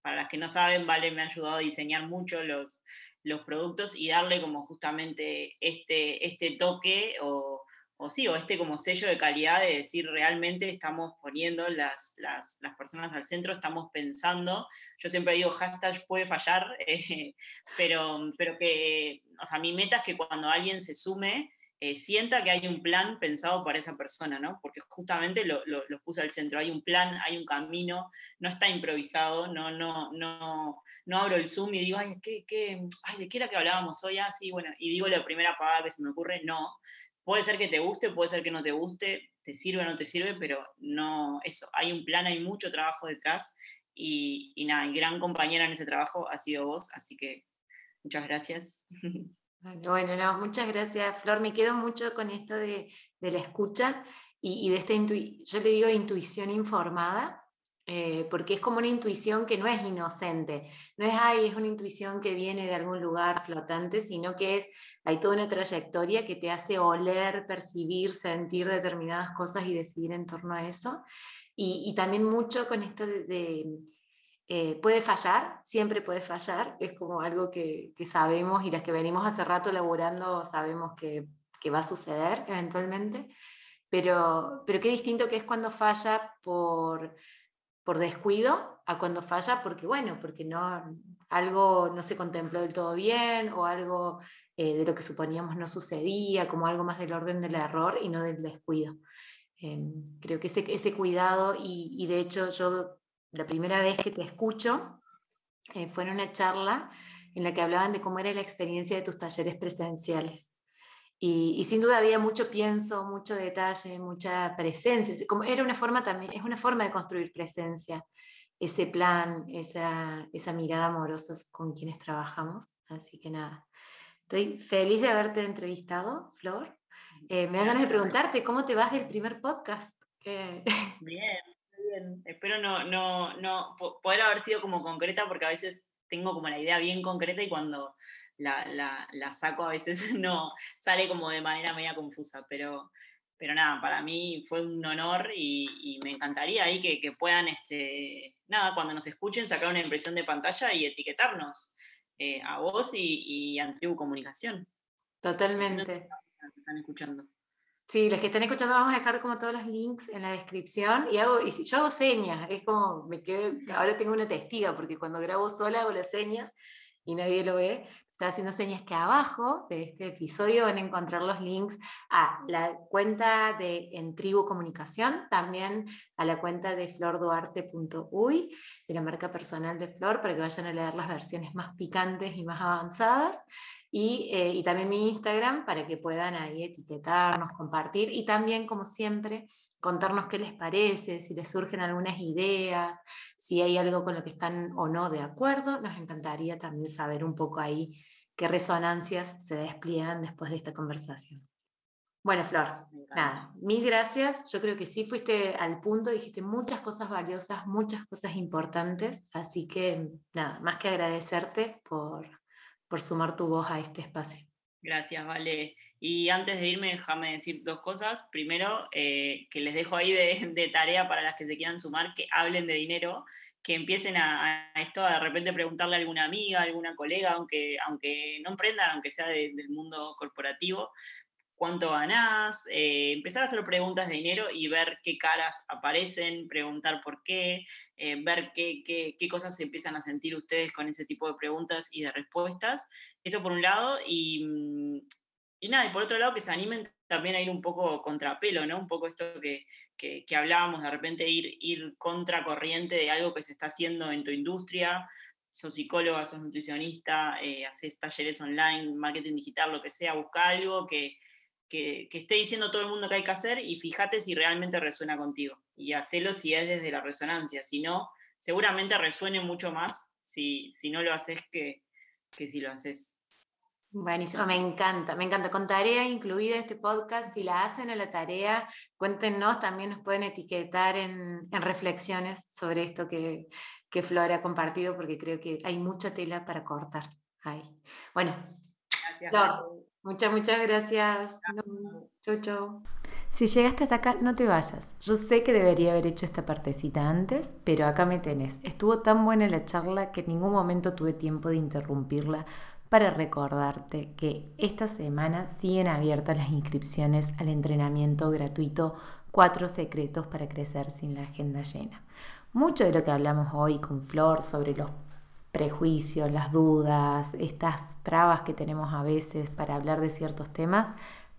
Para las que no saben, Vale me ha ayudado a diseñar mucho los, los productos y darle como justamente este, este toque o, o sí, o este como sello de calidad de decir realmente estamos poniendo las, las, las personas al centro, estamos pensando. Yo siempre digo hashtag puede fallar, eh, pero, pero que, o sea, mi meta es que cuando alguien se sume, eh, sienta que hay un plan pensado para esa persona, ¿no? Porque justamente lo, lo, puse al centro, hay un plan, hay un camino, no está improvisado, no, no, no, no abro el Zoom y digo, ay, ¿qué, qué, ay, ¿de qué era que hablábamos hoy? Ah, sí, bueno, y digo la primera pagada que se me ocurre, no. Puede ser que te guste, puede ser que no te guste, te sirve o no te sirve, pero no, eso, hay un plan, hay mucho trabajo detrás y, y nada, y gran compañera en ese trabajo ha sido vos, así que muchas gracias. Bueno, no, muchas gracias, Flor. Me quedo mucho con esto de, la escucha y, de esta yo le digo intuición informada, eh, porque es como una intuición que no es inocente, no es, ay, es una intuición que viene de algún lugar flotante, sino que es, hay toda una trayectoria que te hace oler, percibir, sentir determinadas cosas y decidir en torno a eso. Y, también mucho con esto de eh, puede fallar, siempre puede fallar, es como algo que, sabemos y las que venimos hace rato elaborando sabemos que, va a suceder eventualmente, pero, pero qué distinto que es cuando falla por, por descuido a cuando falla porque, bueno, porque no, algo no se contempló del todo bien o algo eh, de lo que suponíamos no sucedía, como algo más del orden del error y no del descuido. Em, creo que ese, ese cuidado, y, y, de hecho yo la primera vez que te escucho eh, fue en una charla en la que hablaban de cómo era la experiencia de tus talleres presenciales. Y, sin duda había mucho pienso, mucho detalle, mucha presencia. Como era una forma también, es una forma de construir presencia, ese plan, esa, esa mirada amorosa con quienes trabajamos. Así que nada, estoy feliz de haberte entrevistado, Flor. Eh, me dan ganas de preguntarte cómo te vas del primer podcast. Bien, Espero no, no, no poder haber sido como concreta porque a veces tengo como la idea bien concreta y cuando la, la, saco a veces no sale como de manera media confusa, pero, pero nada, para mí fue un honor y, me encantaría ahí que, que, puedan, este, nada, cuando nos escuchen, sacar una impresión de pantalla y etiquetarnos eh, a vos y, y a Tribu Comunicación. Totalmente. están escuchando. Sí, los que están escuchando vamos a dejar como todos los links en la descripción y hago, y yo hago señas, es como, me quedo, ahora tengo una testiga porque cuando grabo sola hago las señas y nadie lo ve, está haciendo señas que abajo de este episodio van a encontrar los links a la cuenta de En Tribu Comunicación, también a la cuenta de florduarte.uy, de la marca personal de Flor, para que vayan a leer las versiones más picantes y más avanzadas. Y, eh, y también mi Instagram para que puedan ahí etiquetarnos, compartir y también, como siempre, contarnos qué les parece, si les surgen algunas ideas, si hay algo con lo que están o no de acuerdo. Nos encantaría también saber un poco ahí qué resonancias se despliegan después de esta conversación. Bueno, Flor, nada, mil gracias. Yo creo que sí fuiste al punto, dijiste muchas cosas valiosas, muchas cosas importantes, así que nada, más que agradecerte por, por sumar tu voz a este espacio. Gracias, Vale. Y antes de irme, déjame decir dos cosas. Primero, eh, que les dejo ahí de, tarea para las que se quieran sumar, que hablen de dinero, que empiecen a, esto, a de repente preguntarle a alguna amiga, a alguna colega, aunque, aunque no emprendan, aunque sea del mundo corporativo, cuánto ganás, eh, empezar a hacer preguntas de dinero y ver qué caras aparecen, preguntar por qué, eh, ver qué, qué, qué, cosas se empiezan a sentir ustedes con ese tipo de preguntas y de respuestas. Eso por un lado, y, mm, y nada, y por otro lado que se animen también a ir un poco contrapelo, ¿no? Un poco esto que, que, que hablábamos, de repente ir, ir contracorriente de algo que se está haciendo en tu industria, sos psicóloga, sos nutricionista, eh, haces talleres online, marketing digital, lo que sea, busca algo que, que, esté diciendo todo el mundo que hay que hacer y fíjate si realmente resuena contigo. Y hacelo si es desde la resonancia. Si no, seguramente resuene mucho más si, si no lo haces que, que si lo haces. Buenísimo, me encanta, me encanta. Con tarea incluida este podcast, si la hacen a la tarea, cuéntenos, también nos pueden etiquetar en, en reflexiones sobre esto que, que Flora ha compartido, porque creo que hay mucha tela para cortar ahí. Bueno, Gracias, Muchas, muchas gracias. Chau, chau. Si llegaste hasta acá, no te vayas. Yo sé que debería haber hecho esta partecita antes, pero acá me tenés. Estuvo tan buena la charla que en ningún momento tuve tiempo de interrumpirla para recordarte que esta semana siguen abiertas las inscripciones al entrenamiento gratuito Cuatro secretos para crecer sin la agenda llena. Mucho de lo que hablamos hoy con Flor sobre los prejuicios, las dudas, estas trabas que tenemos a veces para hablar de ciertos temas,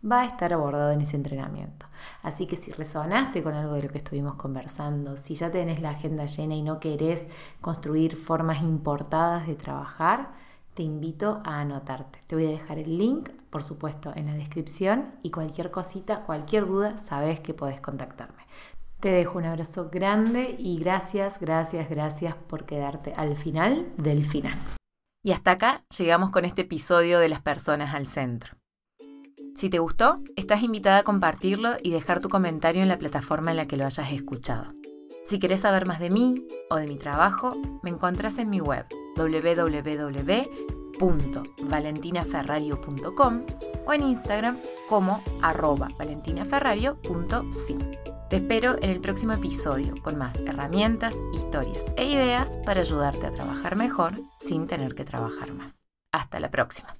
va a estar abordado en ese entrenamiento. Así que si resonaste con algo de lo que estuvimos conversando, si ya tenés la agenda llena y no querés construir formas importadas de trabajar, te invito a anotarte. Te voy a dejar el link, por supuesto, en la descripción y cualquier cosita, cualquier duda, sabes que podés contactarme. Te dejo un abrazo grande y gracias, gracias, gracias por quedarte al final del final. Y hasta acá llegamos con este episodio de las personas al centro. Si te gustó, estás invitada a compartirlo y dejar tu comentario en la plataforma en la que lo hayas escuchado. Si querés saber más de mí o de mi trabajo, me encontrás en mi web www.valentinaferrario.com o en Instagram como arroba. Te espero en el próximo episodio con más herramientas, historias e ideas para ayudarte a trabajar mejor sin tener que trabajar más. Hasta la próxima.